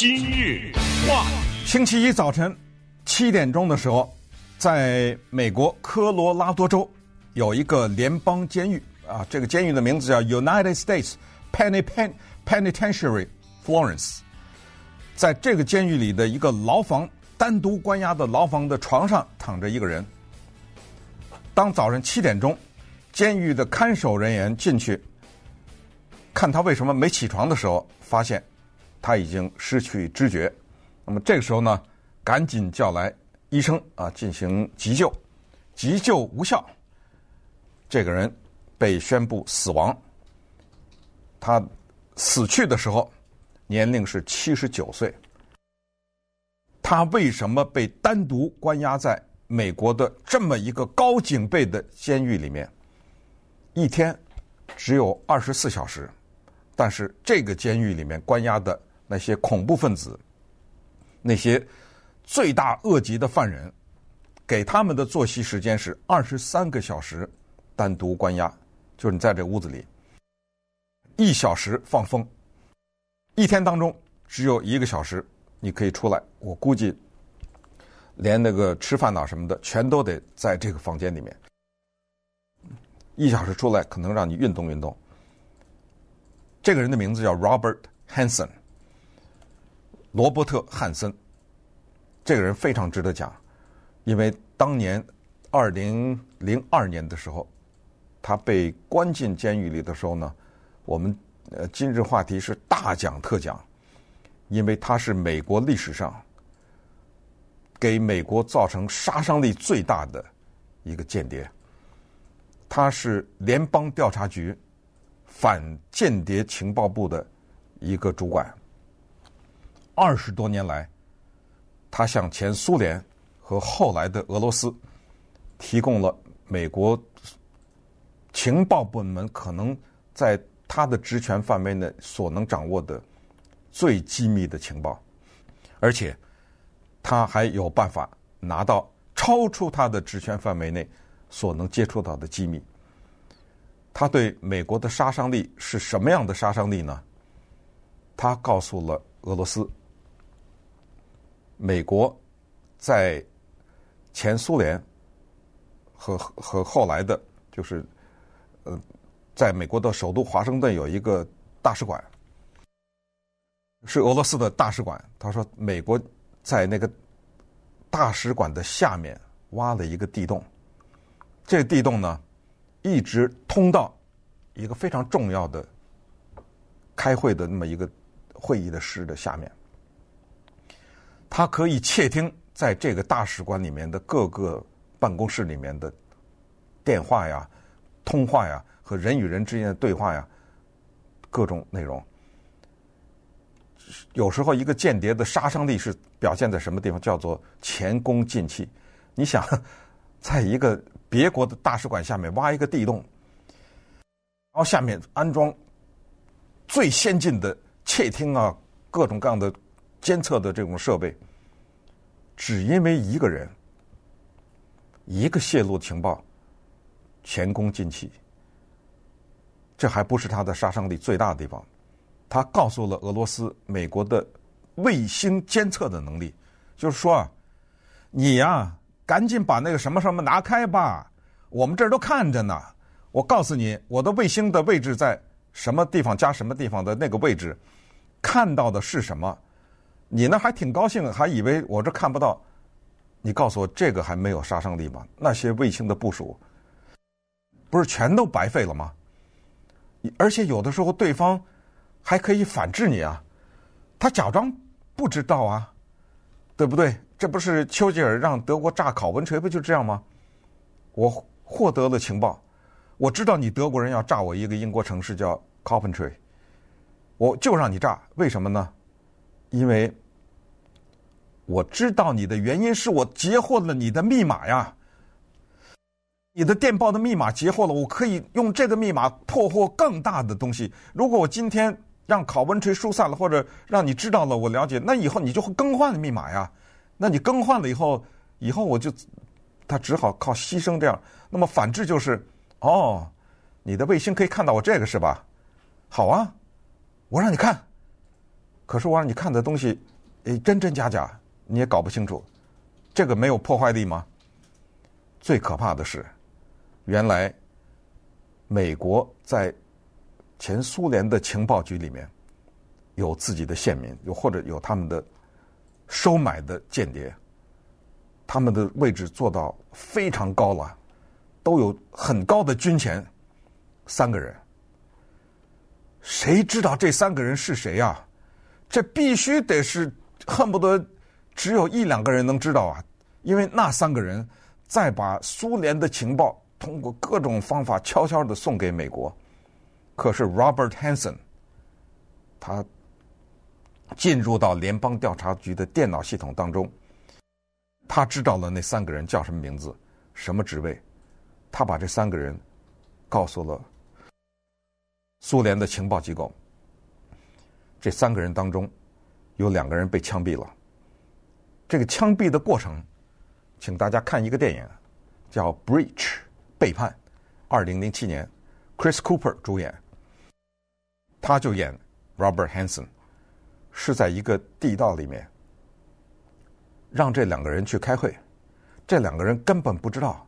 今日话，星期一早晨七点钟的时候，在美国科罗拉多州有一个联邦监狱啊，这个监狱的名字叫 United States Penitentiary Florence。在这个监狱里的一个牢房，单独关押的牢房的床上躺着一个人。当早上七点钟，监狱的看守人员进去看他为什么没起床的时候，发现他已经失去知觉。那么这个时候呢，赶紧叫来医生啊，进行急救，急救无效，这个人被宣布死亡。他死去的时候，年龄是七十九岁。他为什么被单独关押在美国的这么一个高警备的监狱里面？一天只有二十四小时，但是这个监狱里面关押的那些恐怖分子、那些罪大恶极的犯人，给他们的作息时间是二十三个小时单独关押，就是你在这屋子里，一小时放风。一天当中只有一个小时你可以出来，我估计连那个吃饭呐什么的，全都得在这个房间里面。一小时出来，可能让你运动运动。这个人的名字叫 Robert Hansen，罗伯特·汉森。这个人非常值得讲，因为当年二零零二年的时候，他被关进监狱里的时候呢，我们。呃，今日话题是大讲特讲，因为他是美国历史上给美国造成杀伤力最大的一个间谍。他是联邦调查局反间谍情报部的一个主管。二十多年来，他向前苏联和后来的俄罗斯提供了美国情报部门可能在。他的职权范围内所能掌握的最机密的情报，而且他还有办法拿到超出他的职权范围内所能接触到的机密。他对美国的杀伤力是什么样的杀伤力呢？他告诉了俄罗斯，美国在前苏联和和后来的，就是呃。在美国的首都华盛顿有一个大使馆，是俄罗斯的大使馆。他说，美国在那个大使馆的下面挖了一个地洞，这个地洞呢，一直通到一个非常重要的开会的那么一个会议的室的下面。他可以窃听在这个大使馆里面的各个办公室里面的电话呀、通话呀。和人与人之间的对话呀，各种内容，有时候一个间谍的杀伤力是表现在什么地方？叫做前功尽弃。你想，在一个别国的大使馆下面挖一个地洞，然后下面安装最先进的窃听啊，各种各样的监测的这种设备，只因为一个人，一个泄露情报，前功尽弃。这还不是他的杀伤力最大的地方，他告诉了俄罗斯、美国的卫星监测的能力，就是说，你呀，赶紧把那个什么什么拿开吧，我们这儿都看着呢。我告诉你，我的卫星的位置在什么地方加什么地方的那个位置，看到的是什么？你呢还挺高兴，还以为我这看不到。你告诉我，这个还没有杀伤力吗？那些卫星的部署，不是全都白费了吗？而且有的时候对方还可以反制你啊，他假装不知道啊，对不对？这不是丘吉尔让德国炸考文垂不就这样吗？我获得了情报，我知道你德国人要炸我一个英国城市叫 Coventry，我就让你炸，为什么呢？因为我知道你的原因是我截获了你的密码呀。你的电报的密码截获了，我可以用这个密码破获更大的东西。如果我今天让考文垂疏散了，或者让你知道了，我了解，那以后你就会更换密码呀。那你更换了以后，以后我就他只好靠牺牲这样。那么反制就是，哦，你的卫星可以看到我这个是吧？好啊，我让你看，可是我让你看的东西，诶，真真假假，你也搞不清楚。这个没有破坏力吗？最可怕的是，原来美国在前苏联的情报局里面有自己的线民，又或者有他们的收买的间谍，他们的位置做到非常高了，都有很高的军衔。三个人，谁知道这三个人是谁呀？这必须得是恨不得只有一两个人能知道啊，因为那三个人再把苏联的情报通过各种方法悄悄的送给美国。可是 Robert Hanssen，他进入到联邦调查局的电脑系统当中，他知道了那三个人叫什么名字、什么职位，他把这三个人告诉了。苏联的情报机构，这三个人当中，有两个人被枪毙了。这个枪毙的过程，请大家看一个电影，叫《Breach》背叛，二零零七年，Chris Cooper 主演，他就演 Robert Hanssen，是在一个地道里面，让这两个人去开会，这两个人根本不知道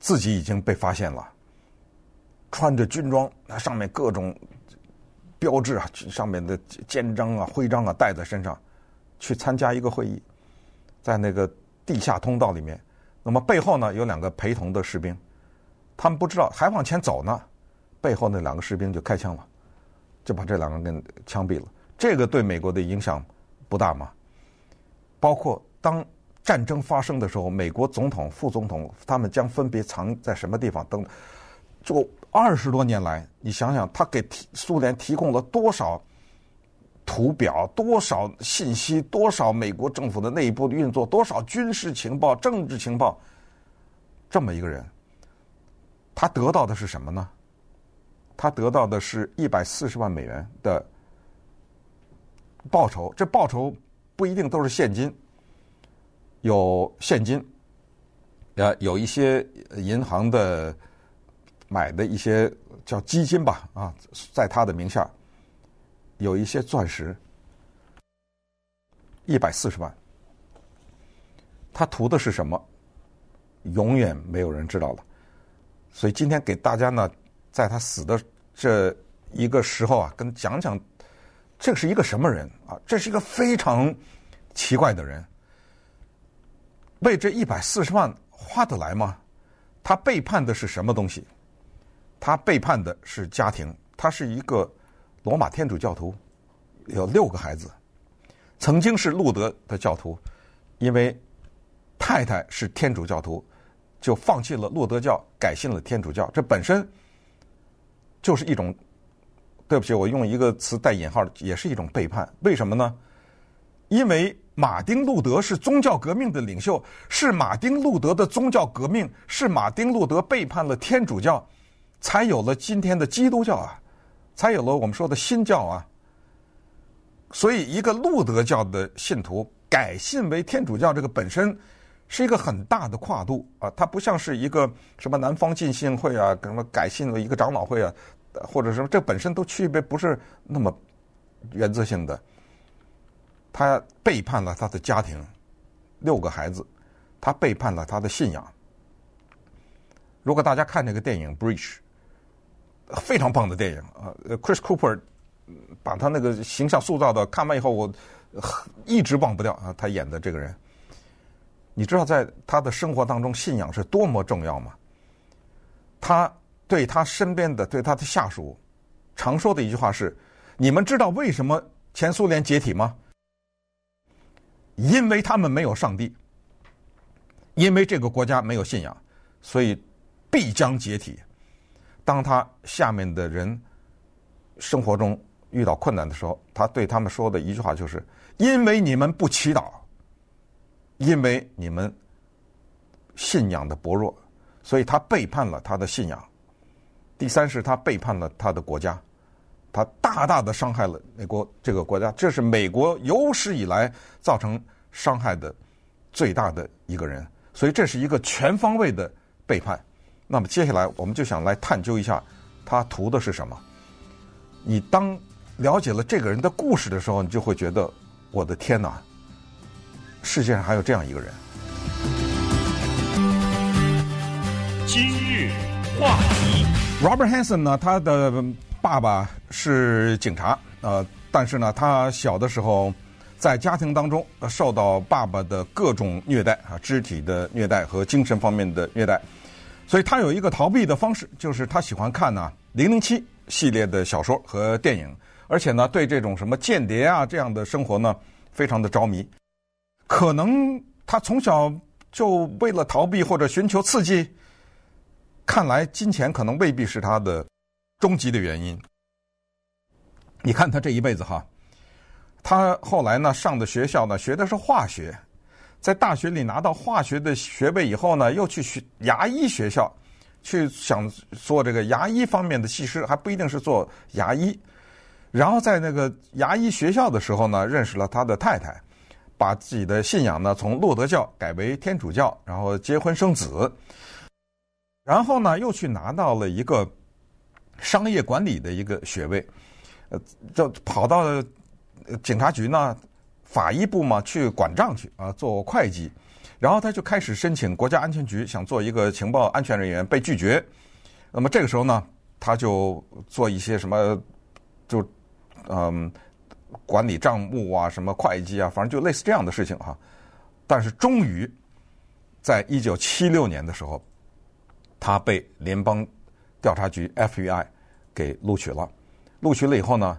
自己已经被发现了。穿着军装，那上面各种标志啊，上面的肩章啊、徽章啊带在身上，去参加一个会议，在那个地下通道里面。那么背后呢，有两个陪同的士兵，他们不知道还往前走呢，背后那两个士兵就开枪了，就把这两个人给枪毙了。这个对美国的影响不大吗？包括当战争发生的时候，美国总统、副总统他们将分别藏在什么地方等，就。二十多年来，你想想，他给提苏联提供了多少图表、多少信息、多少美国政府的内部的运作、多少军事情报、政治情报，这么一个人，他得到的是什么呢？他得到的是一百四十万美元的报酬。这报酬不一定都是现金，有现金，呃，有一些银行的。买的一些叫基金吧，啊，在他的名下有一些钻石，一百四十万。他图的是什么？永远没有人知道了。所以今天给大家呢，在他死的这一个时候啊，跟讲讲这是一个什么人啊？这是一个非常奇怪的人。为这一百四十万花得来吗？他背叛的是什么东西？他背叛的是家庭，他是一个罗马天主教徒，有六个孩子，曾经是路德的教徒，因为太太是天主教徒，就放弃了路德教，改信了天主教。这本身就是一种，对不起，我用一个词带引号，也是一种背叛。为什么呢？因为马丁路德是宗教革命的领袖，是马丁路德的宗教革命，是马丁路德背叛了天主教。才有了今天的基督教啊，才有了我们说的新教啊。所以，一个路德教的信徒改信为天主教，这个本身是一个很大的跨度啊。它不像是一个什么南方浸信会啊，什么改信为一个长老会啊，或者什么，这本身都区别不是那么原则性的。他背叛了他的家庭，六个孩子，他背叛了他的信仰。如果大家看这个电影《Breach》。非常棒的电影啊！Chris Cooper 把他那个形象塑造的，看完以后我一直忘不掉啊！他演的这个人，你知道在他的生活当中，信仰是多么重要吗？他对他身边的、对他的下属常说的一句话是：“你们知道为什么前苏联解体吗？因为他们没有上帝，因为这个国家没有信仰，所以必将解体。”当他下面的人生活中遇到困难的时候，他对他们说的一句话就是：“因为你们不祈祷，因为你们信仰的薄弱，所以他背叛了他的信仰。第三是他背叛了他的国家，他大大的伤害了美国这个国家。这是美国有史以来造成伤害的最大的一个人，所以这是一个全方位的背叛。”那么接下来我们就想来探究一下，他图的是什么？你当了解了这个人的故事的时候，你就会觉得，我的天哪，世界上还有这样一个人。今日话题，Robert Hansen 呢，他的爸爸是警察，呃，但是呢，他小的时候在家庭当中受到爸爸的各种虐待啊，肢体的虐待和精神方面的虐待，所以他有一个逃避的方式，就是他喜欢看呢《零零七》系列的小说和电影。而且呢，对这种什么间谍啊这样的生活呢，非常的着迷。可能他从小就为了逃避或者寻求刺激，看来金钱可能未必是他的终极的原因。你看他这一辈子哈，他后来呢上的学校呢学的是化学，在大学里拿到化学的学位以后呢，又去学牙医学校，去想做这个牙医方面的技师，还不一定是做牙医。然后在那个牙医学校的时候呢，认识了他的太太，把自己的信仰呢从路德教改为天主教，然后结婚生子，然后呢又去拿到了一个商业管理的一个学位，呃，就跑到警察局呢法医部嘛去管账去啊做会计，然后他就开始申请国家安全局，想做一个情报安全人员，被拒绝。那么这个时候呢，他就做一些什么就。嗯，管理账目啊，什么会计啊，反正就类似这样的事情哈。但是终于，在一九七六年的时候，他被联邦调查局 FBI 给录取了。录取了以后呢，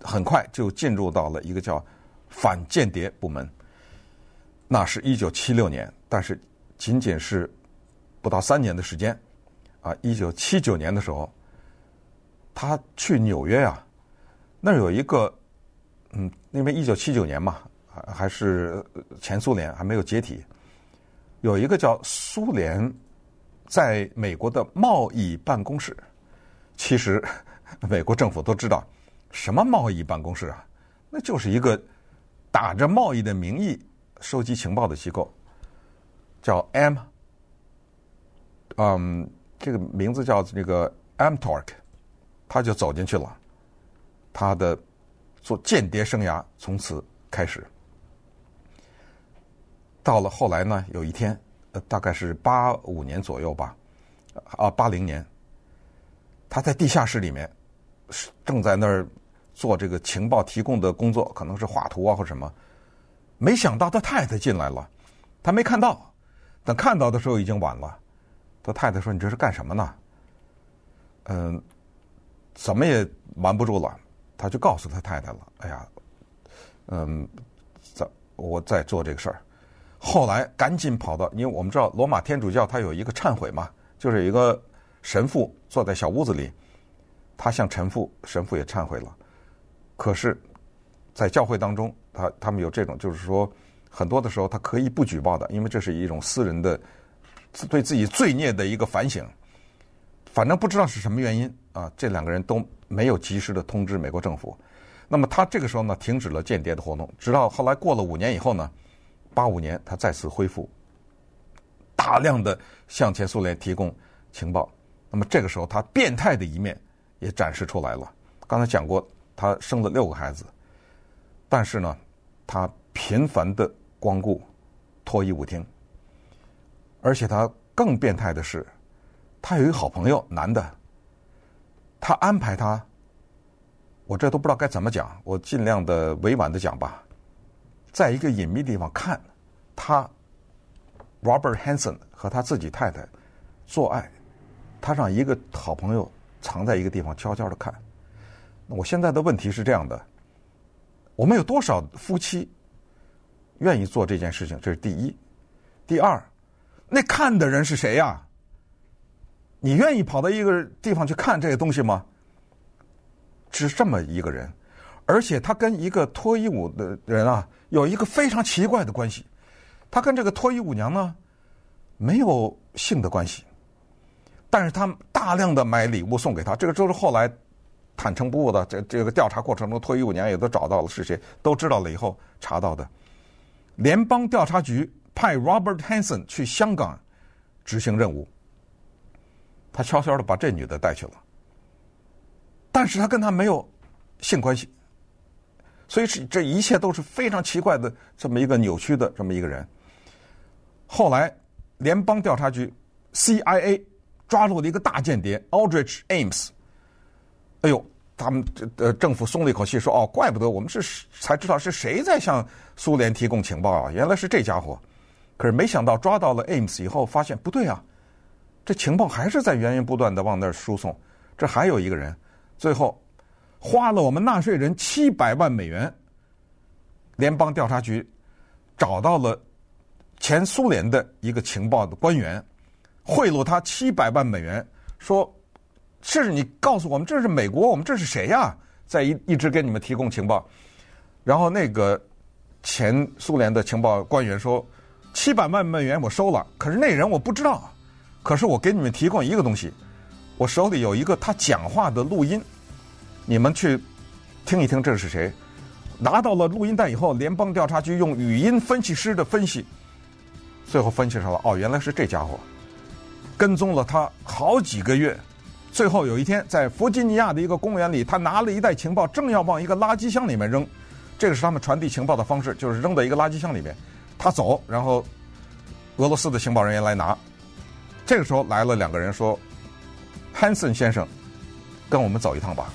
很快就进入到了一个叫反间谍部门。那是一九七六年，但是仅仅是不到三年的时间啊。一九七九年的时候，他去纽约啊。那儿有一个，嗯，因为一九七九年嘛，还还是前苏联还没有解体，有一个叫苏联在美国的贸易办公室。其实 美国政府都知道，什么贸易办公室啊？那就是一个打着贸易的名义收集情报的机构，叫 M，嗯，这个名字叫这个 Mtork，他就走进去了。他的做间谍生涯从此开始。到了后来呢，有一天，呃，大概是八五年左右吧，啊，八零年，他在地下室里面，正在那儿做这个情报提供的工作，可能是画图啊或什么。没想到他太太进来了，他没看到，等看到的时候已经晚了。他太太说：“你这是干什么呢？”嗯，怎么也瞒不住了。他就告诉他太太了：“哎呀，嗯，在我在做这个事儿。”后来赶紧跑到，因为我们知道罗马天主教他有一个忏悔嘛，就是一个神父坐在小屋子里，他向神父，神父也忏悔了。可是，在教会当中，他他们有这种，就是说很多的时候他可以不举报的，因为这是一种私人的对自己罪孽的一个反省。反正不知道是什么原因啊，这两个人都。没有及时的通知美国政府，那么他这个时候呢，停止了间谍的活动，直到后来过了五年以后呢，八五年他再次恢复，大量的向前苏联提供情报。那么这个时候他变态的一面也展示出来了。刚才讲过，他生了六个孩子，但是呢，他频繁的光顾脱衣舞厅，而且他更变态的是，他有一个好朋友，男的。他安排他，我这都不知道该怎么讲，我尽量的委婉的讲吧。在一个隐秘地方看他，Robert Hansen 和他自己太太做爱，他让一个好朋友藏在一个地方悄悄的看。我现在的问题是这样的：我们有多少夫妻愿意做这件事情？这是第一。第二，那看的人是谁呀？你愿意跑到一个地方去看这个东西吗？是这么一个人，而且他跟一个脱衣舞的人啊，有一个非常奇怪的关系。他跟这个脱衣舞娘呢，没有性的关系，但是他大量的买礼物送给他。这个就是后来坦诚不误的。这这个调查过程中，脱衣舞娘也都找到了是谁，都知道了以后查到的。联邦调查局派 Robert Hansen 去香港执行任务。他悄悄的把这女的带去了，但是他跟他没有性关系。所以是这一切都是非常奇怪的，这么一个扭曲的这么一个人。后来，联邦调查局 CIA 抓住了一个大间谍 Aldrich Ames。哎呦，他们呃政府松了一口气，说：“哦，怪不得我们是才知道是谁在向苏联提供情报啊，原来是这家伙。”可是没想到抓到了 Ames 以后，发现不对啊，这情报还是在源源不断的往那儿输送。这还有一个人，最后。花了我们纳税人七百万美元，联邦调查局找到了前苏联的一个情报的官员，贿赂他七百万美元，说：“是你告诉我们这是美国，我们这是谁呀？在一一直给你们提供情报。”然后那个前苏联的情报官员说：“七百万美元我收了，可是那人我不知道，可是我给你们提供一个东西，我手里有一个他讲话的录音。”你们去听一听，这是谁？拿到了录音带以后，联邦调查局用语音分析师的分析，最后分析出来，哦，原来是这家伙，跟踪了他好几个月，最后有一天在弗吉尼亚的一个公园里，他拿了一袋情报，正要往一个垃圾箱里面扔，这个是他们传递情报的方式，就是扔到一个垃圾箱里面，他走，然后俄罗斯的情报人员来拿，这个时候来了两个人说：“潘森先生，跟我们走一趟吧。”